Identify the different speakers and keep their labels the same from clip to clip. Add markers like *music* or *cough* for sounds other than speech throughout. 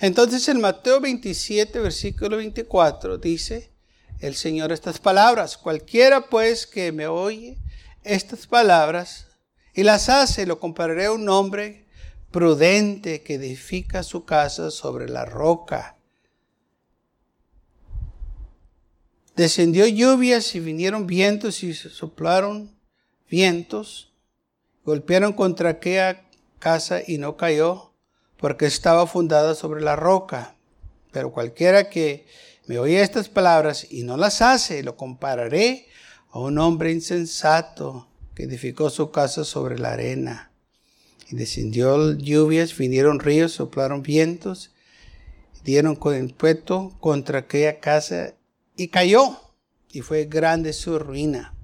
Speaker 1: Entonces en Mateo 27, versículo 24 dice el Señor estas palabras. Cualquiera pues que me oye estas palabras y las hace, lo compararé a un hombre prudente que edifica su casa sobre la roca. Descendió lluvias y vinieron vientos y soplaron vientos, golpearon contra aquella casa y no cayó porque estaba fundada sobre la roca. Pero cualquiera que me oye estas palabras y no las hace, lo compararé a un hombre insensato que edificó su casa sobre la arena. Y descendió lluvias, vinieron ríos, soplaron vientos, dieron con el puesto contra aquella casa y cayó. Y fue grande su ruina.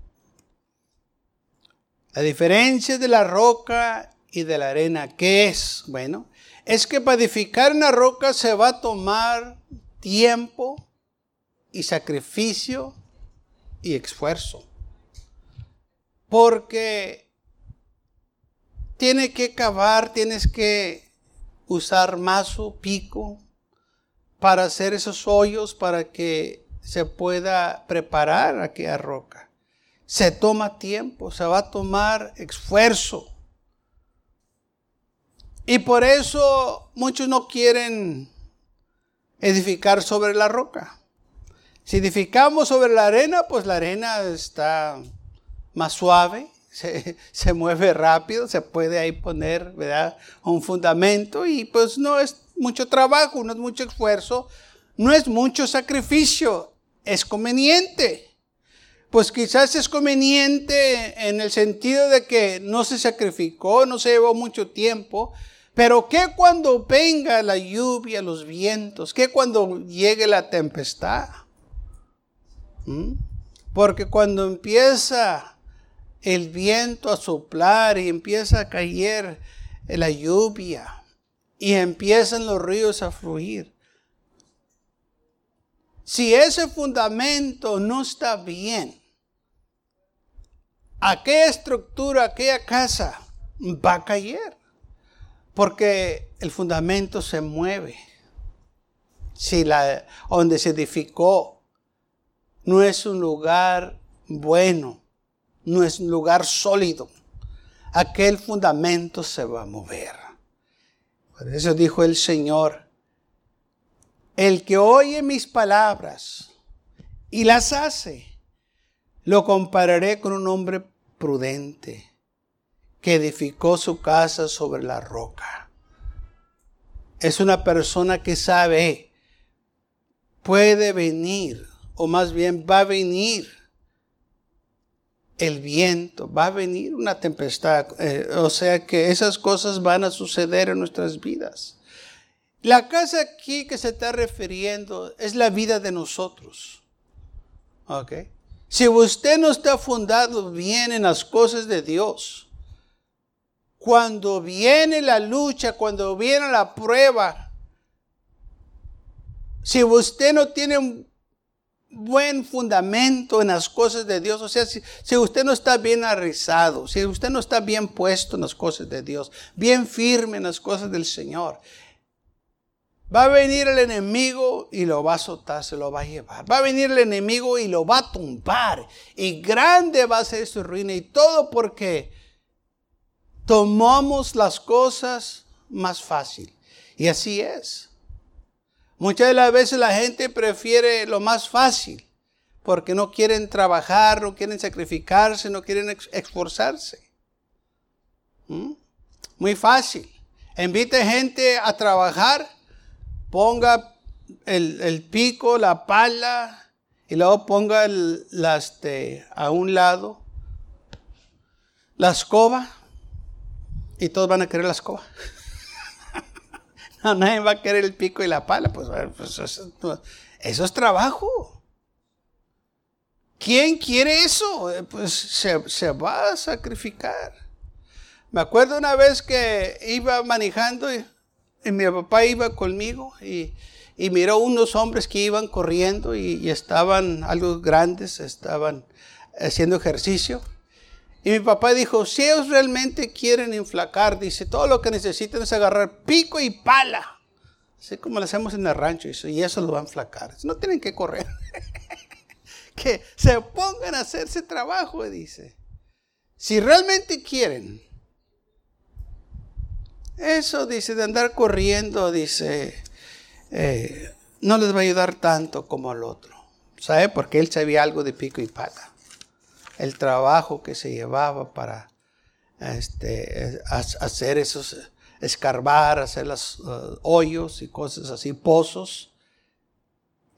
Speaker 1: La diferencia de la roca y de la arena, ¿qué es? Bueno, es que para edificar una roca se va a tomar tiempo y sacrificio y esfuerzo. Porque tiene que cavar, tienes que usar mazo, pico, para hacer esos hoyos para que se pueda preparar aquella roca. Se toma tiempo, se va a tomar esfuerzo. Y por eso muchos no quieren edificar sobre la roca. Si edificamos sobre la arena, pues la arena está más suave, *laughs* se, mueve rápido, se puede ahí poner ¿verdad? un fundamento y pues no es mucho trabajo, no es mucho esfuerzo, no es mucho sacrificio, es conveniente. Pues quizás es conveniente en el sentido de que no se sacrificó, no se llevó mucho tiempo, pero ¿qué cuando venga la lluvia, los vientos? ¿Qué cuando llegue la tempestad? ¿Mm? Porque cuando empieza el viento a soplar y empieza a caer la lluvia y empiezan los ríos a fluir, si ese fundamento no está bien, aquella estructura, aquella casa va a caer. Porque el fundamento se mueve. Si la, donde se edificó no es un lugar bueno, no es un lugar sólido, aquel fundamento se va a mover. Por eso dijo el Señor, el que oye mis palabras y las hace, lo compararé con un hombre prudente que edificó su casa sobre la roca. Es una persona que sabe, puede venir, o más bien va a venir el viento, va a venir una tempestad. Eh, o sea que esas cosas van a suceder en nuestras vidas. La casa aquí que se está refiriendo es la vida de nosotros. ¿Ok? Si usted no está fundado bien en las cosas de Dios, cuando viene la lucha, cuando viene la prueba, si usted no tiene un buen fundamento en las cosas de Dios, o sea, si, usted no está bien arrizado, si usted no está bien puesto en las cosas de Dios, bien firme en las cosas del Señor, Va a venir el enemigo y lo va a azotar, se lo va a llevar. Va a venir el enemigo y lo va a tumbar. Y grande va a ser su ruina. Y todo porque tomamos las cosas más fácil. Y así es. Muchas de las veces la gente prefiere lo más fácil porque no quieren trabajar, no quieren sacrificarse, no quieren esforzarse. ¿Mm? Muy fácil. Invite gente a trabajar, ponga el, pico, la pala y luego ponga el, este, a un lado la escoba y todos van a querer la escoba. no, nadie va a querer el pico y la pala. Pues, pues eso, es trabajo. ¿Quién quiere eso? Eh, pues se, se va a sacrificar. Me acuerdo una vez que iba manejando y, mi papá iba conmigo y, y, miró unos hombres que iban corriendo y, estaban algo grandes, estaban haciendo ejercicio. Y mi papá dijo, si ellos realmente quieren inflacar, dice, todo lo que necesitan es agarrar pico y pala. Así como lo hacemos en el rancho, y eso lo van a inflacar. No tienen que correr. *laughs* que se pongan a hacer ese trabajo, dice. Si realmente quieren, eso dice, de andar corriendo, dice, eh, no les va a ayudar tanto como al otro. ¿Sabe? Porque él sabía algo de pico y pala. El trabajo que se llevaba para este, hacer esos, escarbar, hacer los uh, hoyos y cosas así, pozos.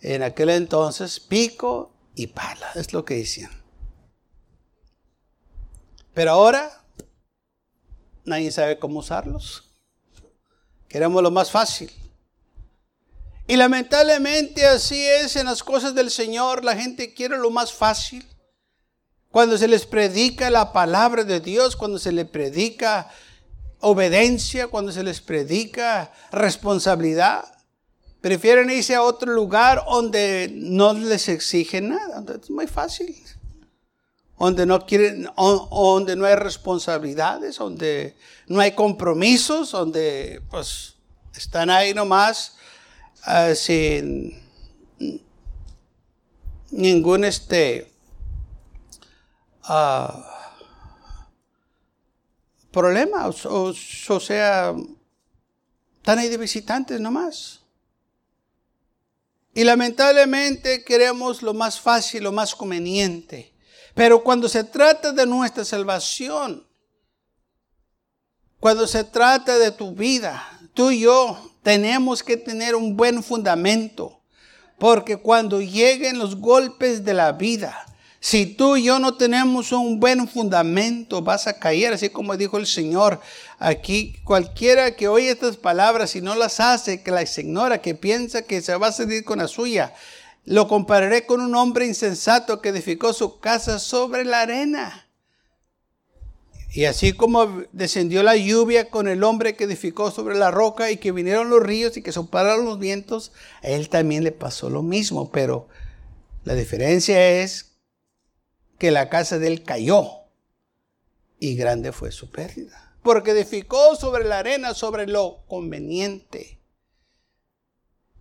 Speaker 1: En aquel entonces, pico y pala, es lo que decían. Pero ahora nadie sabe cómo usarlos. Queremos lo más fácil. Y lamentablemente así es en las cosas del Señor. La gente quiere lo más fácil. Cuando se les predica la palabra de Dios, cuando se les predica obediencia, cuando se les predica responsabilidad, Prefieren irse a otro lugar donde no les exigen nada. Es muy fácil. Donde no quieren, donde no hay responsabilidades, donde no hay compromisos, donde pues están ahí nomás uh, sin ningún este uh, problema. O, o sea, están ahí de visitantes nomás. Y lamentablemente queremos lo más fácil, lo más conveniente. Pero cuando se trata de nuestra salvación, cuando se trata de tu vida, tú y yo tenemos que tener un buen fundamento. Porque cuando lleguen los golpes de la vida, si tú y yo no tenemos un buen fundamento, vas a caer, así como dijo el Señor. Aquí cualquiera que oye estas palabras y no las hace, que las ignora, que piensa que se va a salir con la suya, lo compararé con un hombre insensato que edificó su casa sobre la arena. Y así como descendió la lluvia con el hombre que edificó sobre la roca y que vinieron los ríos y que soplaron los vientos, a él también le pasó lo mismo. Pero la diferencia es que la casa de él cayó y grande fue su pérdida. Porque edificó sobre la arena, sobre lo conveniente.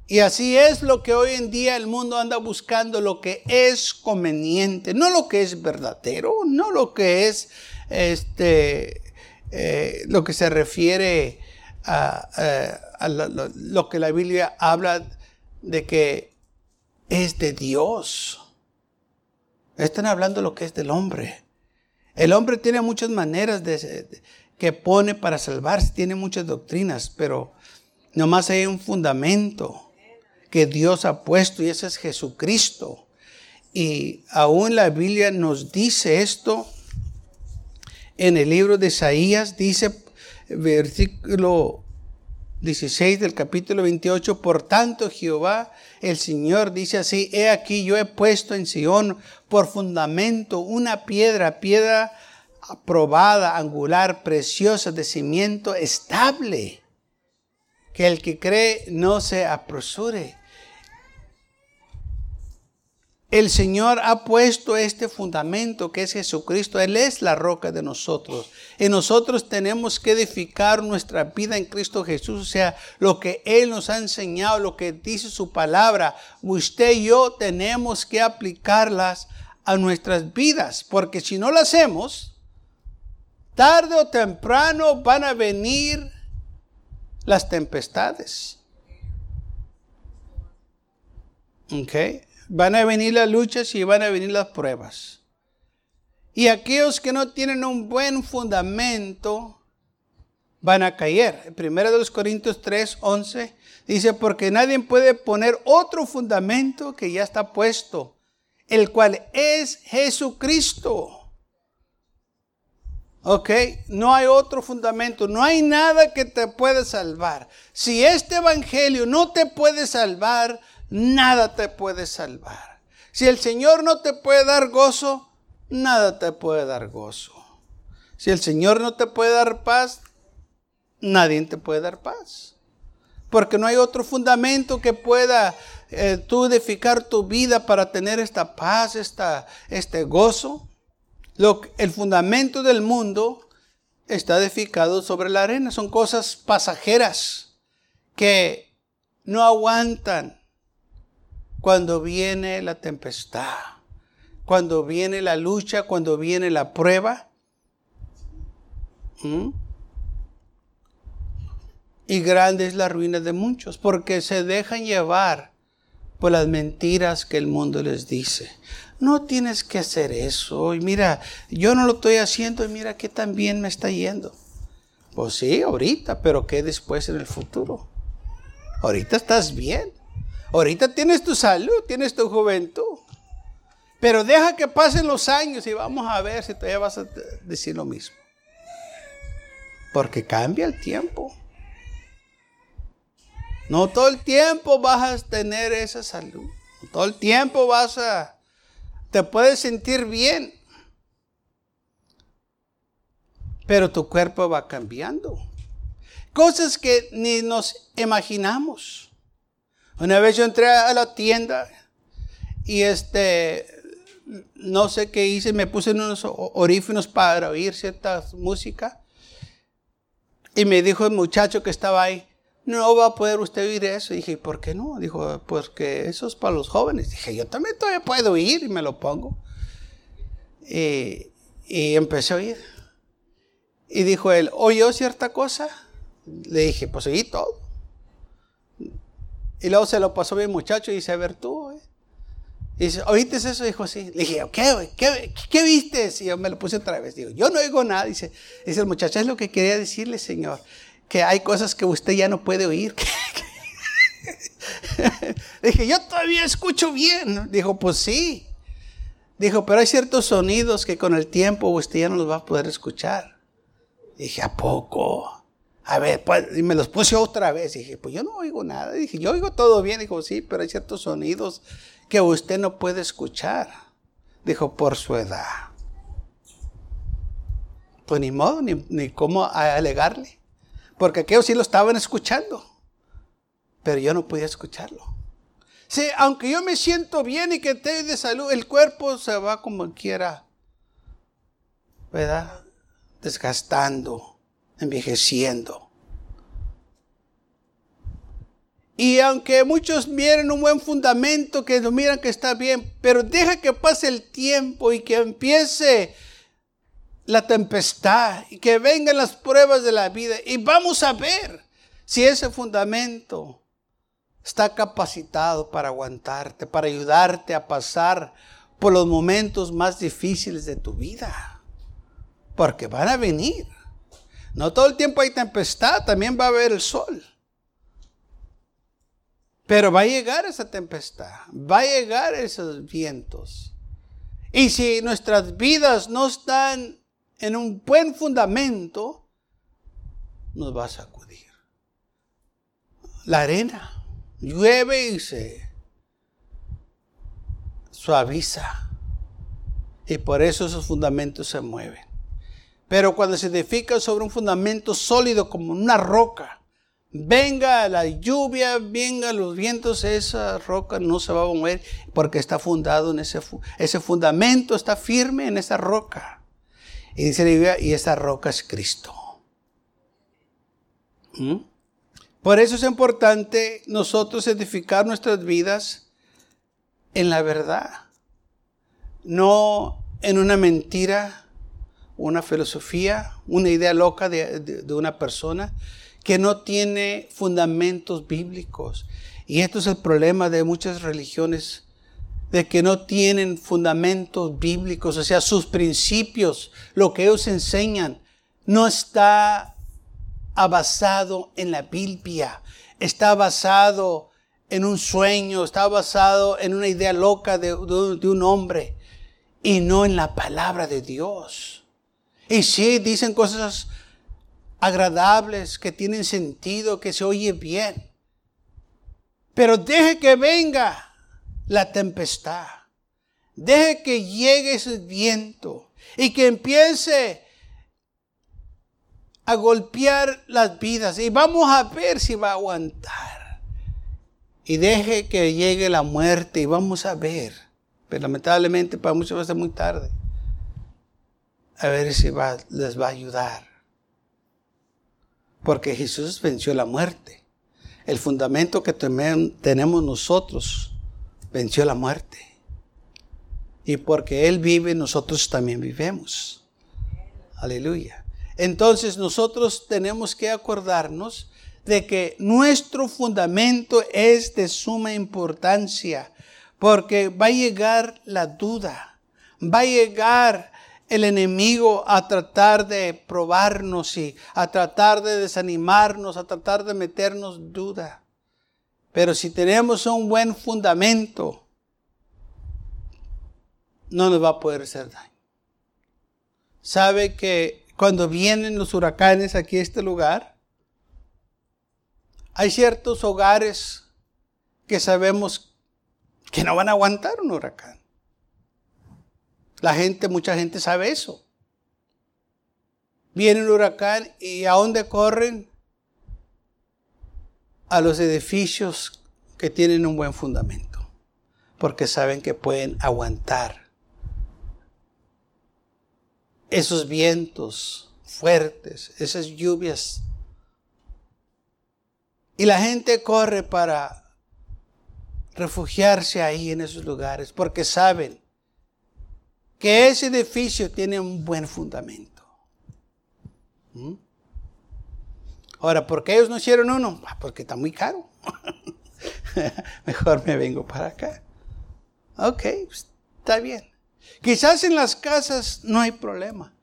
Speaker 1: Y así es lo que hoy en día el mundo anda buscando, lo que es conveniente, no lo que es verdadero, no lo que es este, eh, lo que se refiere a, a lo que la Biblia habla de que es de Dios. Están hablando lo que es del hombre. El hombre tiene muchas maneras de, que pone para salvarse, tiene muchas doctrinas, pero nomás hay un fundamento que Dios ha puesto y ese es Jesucristo. Y aún la Biblia nos dice esto en el libro de Isaías, dice versículo 16 del capítulo 28, por tanto Jehová el Señor dice así, he aquí yo he puesto en Sion por fundamento una piedra, piedra aprobada, angular, preciosa, de cimiento estable, que el que cree no se apresure. El Señor ha puesto este fundamento que es Jesucristo. Él es la roca de nosotros. Y nosotros tenemos que edificar nuestra vida en Cristo Jesús. O sea, lo que Él nos ha enseñado, lo que dice su palabra. Usted y yo tenemos que aplicarlas a nuestras vidas. Porque si no lo hacemos, tarde o temprano van a venir las tempestades. Okay van a venir las luchas y van a venir las pruebas. Y aquellos que no tienen un buen fundamento van a caer. Primero de los Corintios 3, 11 dice, porque nadie puede poner otro fundamento que ya está puesto, el cual es Jesucristo. ¿Ok? No hay otro fundamento, no hay nada que te pueda salvar. Si este evangelio no te puede salvar, nada te puede salvar. Si el Señor no te puede dar gozo, nada te puede dar gozo. Si el Señor no te puede dar paz, nadie te puede dar paz. Porque no hay otro fundamento que pueda eh, tú edificar tu vida para tener esta paz, esta, este gozo. Lo, el fundamento del mundo está edificado sobre la arena. Son cosas pasajeras que no aguantan cuando viene la tempestad, cuando viene la lucha, cuando viene la prueba. Y grande es la ruina de muchos, porque se dejan llevar por las mentiras que el mundo les dice. No tienes que hacer eso. Y mira, yo no lo estoy haciendo y mira que tan bien me está yendo. Pues sí, ahorita, pero ¿qué después en el futuro? Ahorita estás bien. Ahorita tienes tu salud, tienes tu juventud. Pero deja que pasen los años y vamos a ver si todavía vas a decir lo mismo. Porque cambia el tiempo. No todo el tiempo vas a tener esa salud. todo el tiempo vas a... Te puedes sentir bien. Pero tu cuerpo va cambiando. Cosas que ni nos imaginamos. Una vez yo entré a la tienda y este, no sé qué hice, me puse unos orífinos para oír cierta música. Y me dijo el muchacho que estaba ahí, no va a poder usted oír eso. Y dije, ¿por qué no? Dijo, pues que eso es para los jóvenes. Dije, yo también todavía puedo oír y me lo pongo. Y, y empecé a oír. Y dijo él, ¿oyó cierta cosa? Le dije, pues oí todo. Y luego se lo pasó mi muchacho y dice, a ver tú. Eh". Y dice, ¿oíste eso? Dijo, sí. Le dije, ¿qué, qué, qué viste? Y yo me lo puse otra vez. Digo, yo no oigo nada. Dice, dice el muchacho, es lo que quería decirle, Señor que hay cosas que usted ya no puede oír. *laughs* Dije, yo todavía escucho bien. Dijo, pues sí. Dijo, pero hay ciertos sonidos que con el tiempo usted ya no los va a poder escuchar. Dije, ¿a poco? A ver, pues, y me los puse otra vez. Dije, pues yo no oigo nada. Dije, yo oigo todo bien. Dijo, sí, pero hay ciertos sonidos que usted no puede escuchar. Dijo, por su edad. Pues ni modo, ni, ni cómo alegarle. Porque aquellos sí lo estaban escuchando. Pero yo no podía escucharlo. Sí, aunque yo me siento bien y que estoy de salud, el cuerpo se va como quiera. ¿Verdad? Desgastando, envejeciendo. Y aunque muchos miren un buen fundamento, que lo miran que está bien, pero deja que pase el tiempo y que empiece la tempestad y que vengan las pruebas de la vida y vamos a ver si ese fundamento está capacitado para aguantarte, para ayudarte a pasar por los momentos más difíciles de tu vida. Porque van a venir. No todo el tiempo hay tempestad, también va a haber el sol. Pero va a llegar esa tempestad, va a llegar esos vientos. Y si nuestras vidas no están en un buen fundamento, nos va a sacudir. La arena llueve y se suaviza. Y por eso esos fundamentos se mueven. Pero cuando se edifica sobre un fundamento sólido como una roca, venga la lluvia, venga los vientos, esa roca no se va a mover porque está fundado en ese, ese fundamento, está firme en esa roca. Y dice la Biblia, y esa roca es Cristo. ¿Mm? Por eso es importante nosotros edificar nuestras vidas en la verdad, no en una mentira, una filosofía, una idea loca de, de una persona que no tiene fundamentos bíblicos. Y esto es el problema de muchas religiones de que no tienen fundamentos bíblicos, o sea, sus principios, lo que ellos enseñan, no está basado en la Biblia, está basado en un sueño, está basado en una idea loca de, de un hombre y no en la palabra de Dios. Y sí, dicen cosas agradables, que tienen sentido, que se oye bien. Pero deje que venga la tempestad. Deje que llegue ese viento y que empiece a golpear las vidas y vamos a ver si va a aguantar. Y deje que llegue la muerte y vamos a ver. Pero lamentablemente para muchos va a ser muy tarde. A ver si les va a ayudar. Porque Jesús venció la muerte. El fundamento que tenemos nosotros venció la muerte. Y porque Él vive, nosotros también vivemos. Aleluya. Entonces nosotros tenemos que acordarnos de que nuestro fundamento es de suma importancia, porque va a llegar la duda, va a llegar el enemigo a tratar de probarnos y a tratar de desanimarnos, a tratar de meternos duda. Pero si tenemos un buen fundamento, no nos va a poder hacer daño. Sabe que cuando vienen los huracanes aquí a este lugar, hay ciertos hogares que sabemos que no van a aguantar un huracán. La gente, mucha gente sabe eso. Viene el huracán y ¿a dónde corren? A los edificios que tienen un buen fundamento, porque saben que pueden aguantar esos vientos fuertes, esas lluvias. Y la gente corre para refugiarse ahí en esos lugares porque saben que ese edificio tiene un buen fundamento. ¿Mm? Ahora, ¿por qué ellos no hicieron uno? Ah, porque está muy caro. *laughs* Mejor me vengo para acá. Ok, pues, está bien. Quizás en las casas no hay problema,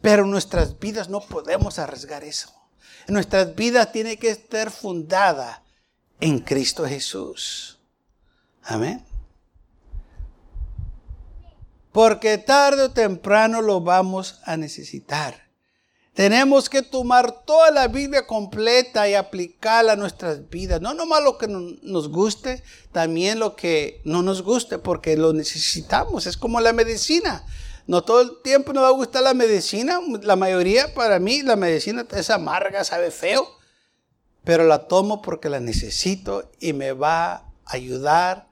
Speaker 1: pero en nuestras vidas no podemos arriesgar eso. En nuestras vidas tiene que estar fundada en Cristo Jesús. Amén. Porque tarde o temprano lo vamos a necesitar. Tenemos que tomar toda la Biblia completa y aplicarla a nuestras vidas. No nomás lo que nos guste, también lo que no nos guste, porque lo necesitamos. Es como la medicina. No todo el tiempo nos va a gustar la medicina. La mayoría, para mí, la medicina es amarga, sabe feo. Pero la tomo porque la necesito y me va a ayudar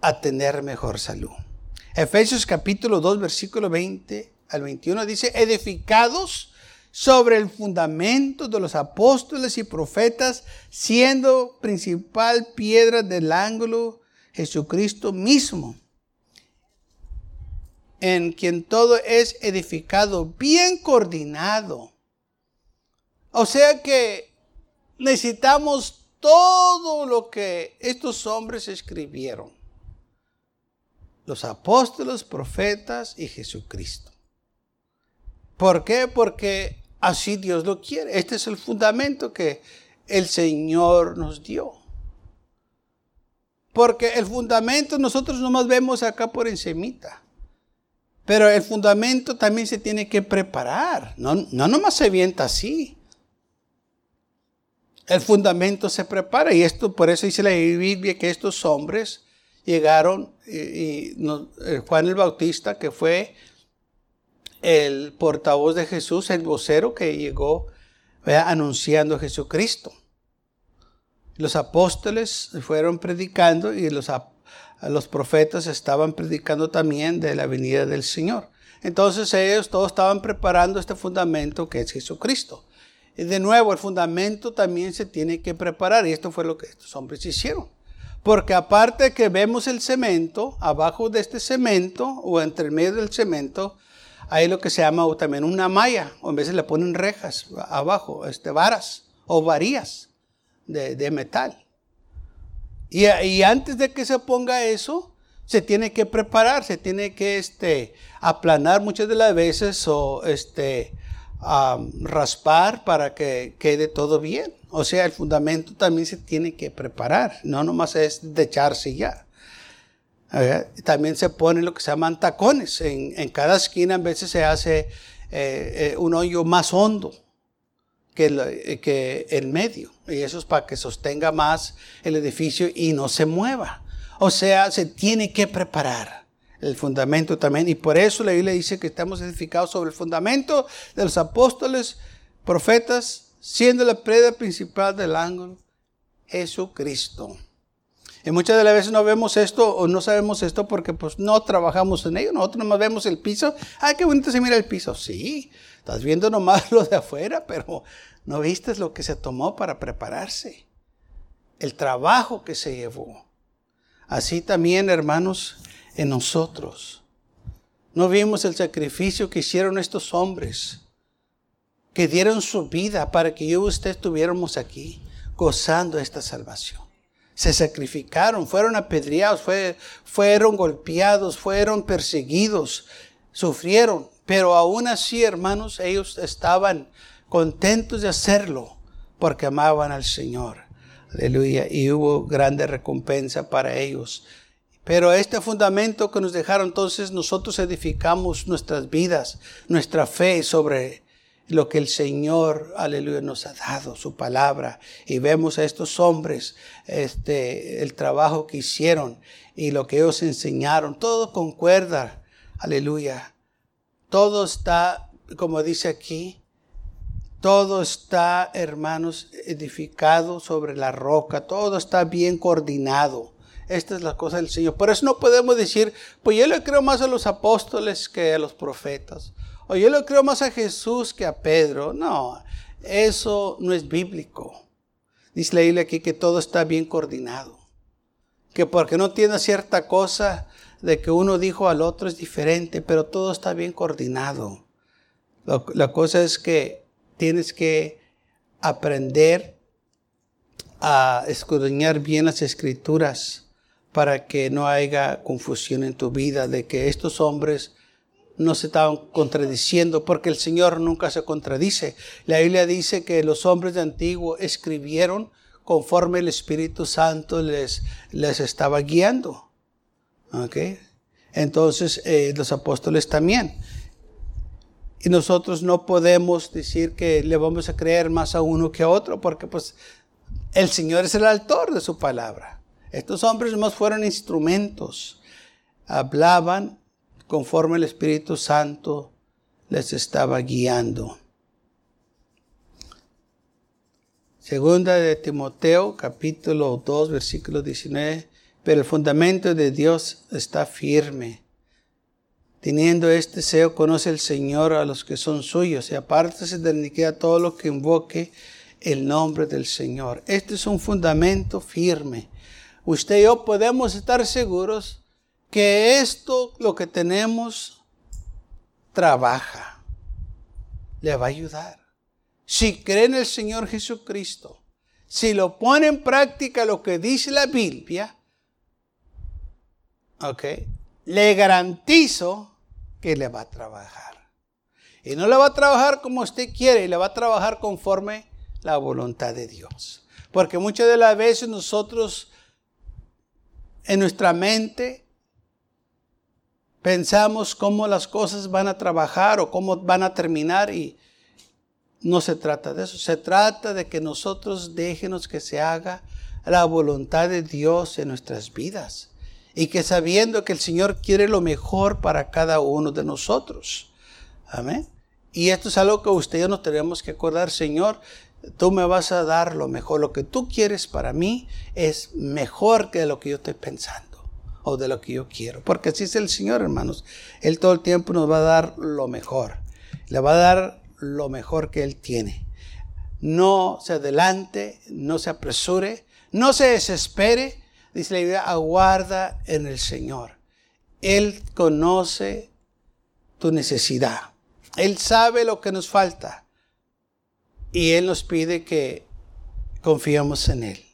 Speaker 1: a tener mejor salud. Efesios capítulo 2, versículo 20 al 21 dice, edificados sobre el fundamento de los apóstoles y profetas, siendo principal piedra del ángulo Jesucristo mismo, en quien todo es edificado, bien coordinado. O sea que necesitamos todo lo que estos hombres escribieron. Los apóstoles, profetas y Jesucristo. ¿Por qué? Porque así Dios lo quiere. Este es el fundamento que el Señor nos dio. Porque el fundamento nosotros nomás vemos acá por encimita. Pero el fundamento también se tiene que preparar. No, no nomás se vienta así. El fundamento se prepara. Y esto, por eso dice la Biblia que estos hombres llegaron, y, eh, Juan el Bautista, que fue el portavoz de Jesús, el vocero que llegó anunciando a Jesucristo. Los apóstoles fueron predicando y los, los profetas estaban predicando también de la venida del Señor. Entonces ellos todos estaban preparando este fundamento que es Jesucristo. Y de nuevo, el fundamento también se tiene que preparar y esto fue lo que estos hombres hicieron. Porque aparte que vemos el cemento, abajo de este cemento o entre medio del cemento, hay lo que se llama también una malla, o a veces le ponen rejas abajo, este, varas o varillas de, metal. Y, y, antes de que se ponga eso, se tiene que preparar, se tiene que este, aplanar muchas de las veces o este, raspar para que quede todo bien. O sea, el fundamento también se tiene que preparar, no nomás es de echarse ya. También se ponen lo que se llaman tacones. En, cada esquina a veces se hace eh, eh, un hoyo más hondo que eh, que el medio. Y eso es para que sostenga más el edificio y no se mueva. O sea, se tiene que preparar. El fundamento también. Y por eso la Biblia dice que estamos edificados sobre el fundamento de los apóstoles, profetas, siendo la preda principal del ángulo Jesucristo. Y muchas de las veces no vemos esto o no sabemos esto porque pues no trabajamos en ello. Nosotros nomás vemos el piso. Ay, qué bonito se mira el piso. Sí, estás viendo nomás *laughs* lo de afuera, pero no viste lo que se tomó para prepararse. El trabajo que se llevó. Así también, hermanos, en nosotros. No vimos el sacrificio que hicieron estos hombres, que dieron su vida para que yo y usted estuviéramos aquí, gozando esta salvación se sacrificaron, fueron apedreados, fueron golpeados, fueron perseguidos, sufrieron, pero aún así, hermanos, ellos estaban contentos de hacerlo porque amaban al Señor. Aleluya. Y hubo grande recompensa para ellos. Pero este fundamento que nos dejaron entonces, nosotros edificamos nuestras vidas, nuestra fe sobre lo que el Señor, aleluya, nos ha dado, su palabra. Y vemos a estos hombres, este, el trabajo que hicieron y lo que ellos enseñaron. Todo concuerda, aleluya. Todo está, como dice aquí, todo está, hermanos, edificado sobre la roca. Todo está bien coordinado. Esta es la cosa del Señor. Por eso no podemos decir, pues yo le creo más a los apóstoles que a los profetas o yo le creo más a Jesús que a Pedro. No, eso no es bíblico. Dice la aquí que todo está bien coordinado. Que porque no tiene cierta cosa de que uno dijo al otro es diferente, pero todo está bien coordinado. La, cosa es que tienes que aprender a escudriñar bien las escrituras para que no haya confusión en tu vida de que estos hombres no se estaban contradiciendo, porque el Señor nunca se contradice. La Biblia dice que los hombres de antiguo escribieron conforme el Espíritu Santo les, les estaba guiando. Entonces, eh, los apóstoles también. Y nosotros no podemos decir que le vamos a creer más a uno que a otro, porque pues el Señor es el autor de su palabra. Estos hombres más fueron instrumentos. Hablaban conforme el Espíritu Santo les estaba guiando. Segunda de Timoteo, capítulo 2, versículo 19. Pero el fundamento de Dios está firme. Teniendo este deseo, conoce el Señor a los que son suyos y apártese de iniquidad todo lo que invoque el nombre del Señor. Este es un fundamento firme. Usted y yo podemos estar seguros que esto, lo que tenemos, trabaja. Le va a ayudar. Si cree en el Señor Jesucristo, si lo pone en práctica lo que dice la Biblia, ok, le garantizo que le va a trabajar. Y no le va a trabajar como usted quiere, le va a trabajar conforme la voluntad de Dios. Porque muchas de las veces nosotros en nuestra mente pensamos cómo las cosas van a trabajar o cómo van a terminar y no se trata de eso. Se trata de que nosotros déjenos que se haga la voluntad de Dios en nuestras vidas y que sabiendo que el Señor quiere lo mejor para cada uno de nosotros. Amén. Y esto es algo que usted y yo nos tenemos que acordar, Señor, tú me vas a dar lo mejor. Lo que tú quieres para mí es mejor que lo que yo estoy pensando o de lo que yo quiero. Porque así es el Señor, hermanos. Él todo el tiempo nos va a dar lo mejor. Le va a dar lo mejor que Él tiene. No se adelante, no se apresure, no se desespere. Dice la Biblia, aguarda en el Señor. Él conoce tu necesidad. Él sabe lo que nos falta. Y Él nos pide que confiemos en Él.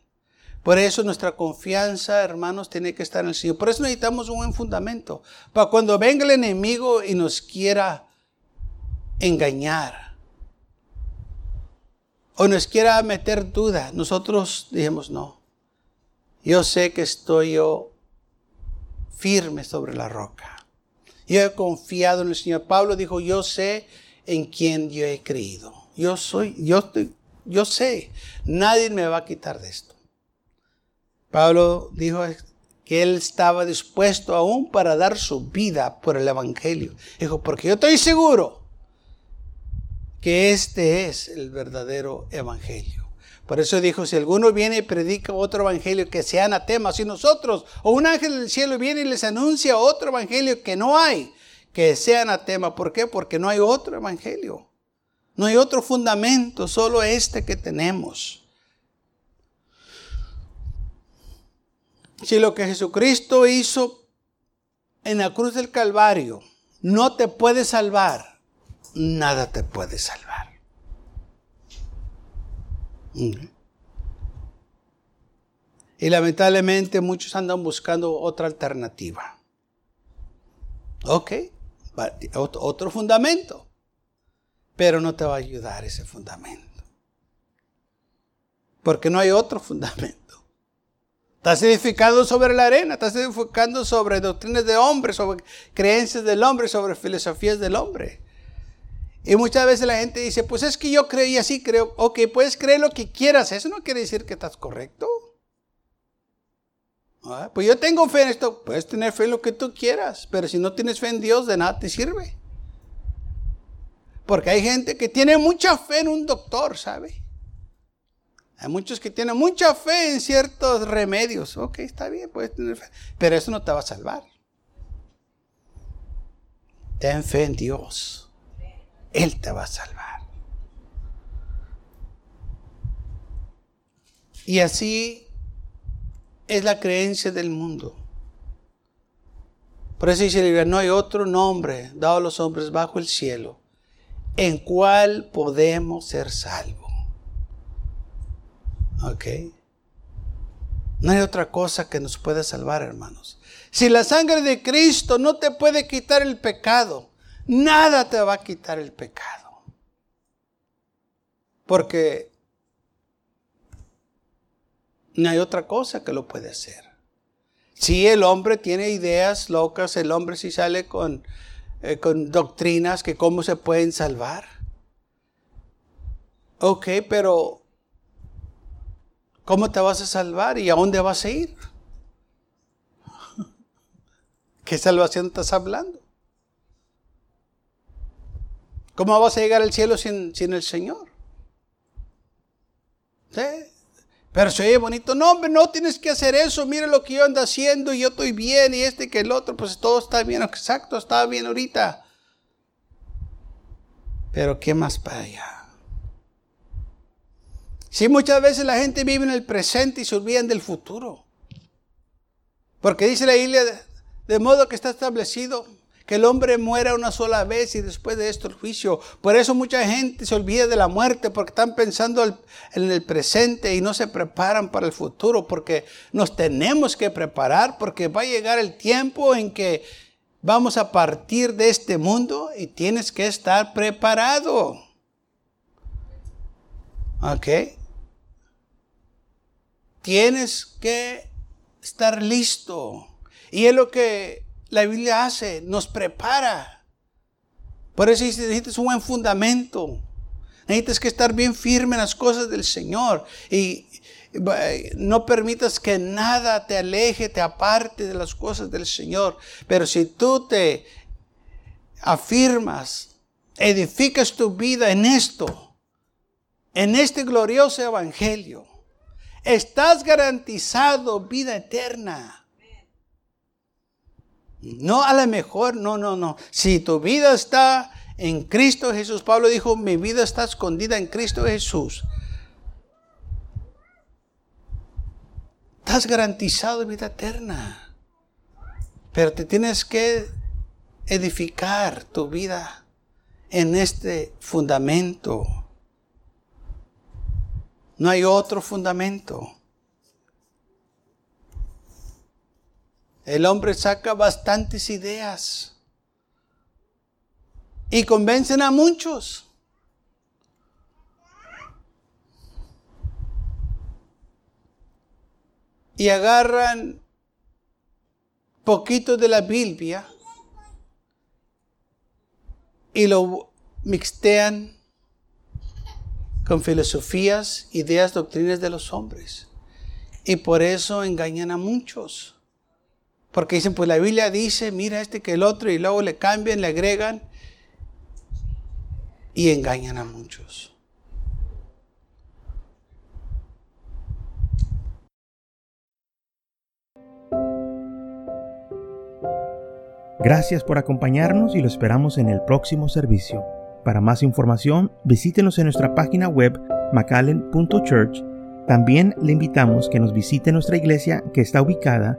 Speaker 1: Por eso nuestra confianza, hermanos, tiene que estar en el Señor. Por eso necesitamos un buen fundamento. Para cuando venga el enemigo y nos quiera engañar o nos quiera meter duda, nosotros dijimos no. Yo sé que estoy yo firme sobre la roca. Yo he confiado en el Señor. Pablo dijo, yo sé en quién yo he creído. Yo soy, yo, yo sé, nadie me va a quitar de esto. Pablo dijo que él estaba dispuesto aún para dar su vida por el Evangelio. Dijo, porque yo estoy seguro que este es el verdadero Evangelio. Por eso dijo, si alguno viene y predica otro evangelio que sea anatema, si nosotros o un ángel del cielo viene y les anuncia otro evangelio que no hay, que sea anatema. ¿Por qué? Porque no hay otro evangelio. No hay otro fundamento, solo este que tenemos. Si lo que Jesucristo hizo en la cruz del Calvario no te puede salvar, nada te puede salvar. Y lamentablemente muchos andan buscando otra alternativa. Ok, otro fundamento. Pero no te va a ayudar ese fundamento. Porque no hay otro fundamento. Estás edificando sobre la arena, estás edificando sobre doctrinas de hombre, sobre creencias del hombre, sobre filosofías del hombre. Y muchas veces la gente dice, pues es que yo creo y así creo. Ok, puedes creer lo que quieras. Eso no quiere decir que estás correcto. Ah, pues yo tengo fe en esto. Puedes tener fe en lo que tú quieras. Pero si no tienes fe en Dios, de nada te sirve. Porque hay gente que tiene mucha fe en un doctor, ¿sabe? Hay muchos que tienen mucha fe en ciertos remedios. Ok, está bien, puedes tener fe. Pero eso no te va a salvar. Ten fe en Dios. Él te va a salvar. Y así es la creencia del mundo. Por eso dice no hay otro nombre dado a los hombres bajo el cielo en cual podemos ser salvos. ¿Ok? No hay otra cosa que nos pueda salvar, hermanos. Si la sangre de Cristo no te puede quitar el pecado, Nada te va a quitar el pecado. Porque no hay otra cosa que lo puede hacer. Si el hombre tiene ideas locas, el hombre sí sale con, eh, con doctrinas que cómo se pueden salvar. Ok, pero ¿cómo te vas a salvar y a dónde vas a ir? *laughs* ¿Qué salvación estás hablando? ¿Cómo vas a llegar al cielo sin, el Señor? ¿Sí? Pero se oye bonito. No, hombre, no tienes que hacer eso. Mira lo que yo ando haciendo y yo estoy bien y este que el otro. Pues todo está bien. Exacto, está bien ahorita. Pero ¿qué más para allá? Sí, muchas veces la gente vive en el presente y se olvidan del futuro. Porque dice la Biblia, de modo que está establecido que el hombre muera una sola vez y después de esto el juicio. Por eso mucha gente se olvida de la muerte porque están pensando en el presente y no se preparan para el futuro porque nos tenemos que preparar porque va a llegar el tiempo en que vamos a partir de este mundo y tienes que estar preparado. ¿Ok? Tienes que estar listo. Y es lo que la Biblia hace, nos prepara. Por eso necesitas un buen fundamento. Necesitas que estar bien firme en las cosas del Señor. Y no permitas que nada te aleje, te aparte de las cosas del Señor. Pero si tú te afirmas, edificas tu vida en esto, en este glorioso evangelio, estás garantizado vida eterna. No a lo mejor, no, no, no. Si tu vida está en Cristo Jesús, Pablo dijo, mi vida está escondida en Cristo Jesús. Estás garantizado vida eterna. Pero te tienes que edificar tu vida en este fundamento. No hay otro fundamento. El hombre saca bastantes ideas y convencen a muchos. Y agarran poquito de la Biblia y lo mixtean con filosofías, ideas, doctrinas de los hombres. Y por eso engañan a muchos. Porque dicen, pues la Biblia dice, mira este que el otro, y luego le cambian, le agregan y engañan a muchos.
Speaker 2: Gracias por acompañarnos y lo esperamos en el próximo servicio. Para más información, visítenos en nuestra página web macallen.church. También le invitamos que nos visite nuestra iglesia que está ubicada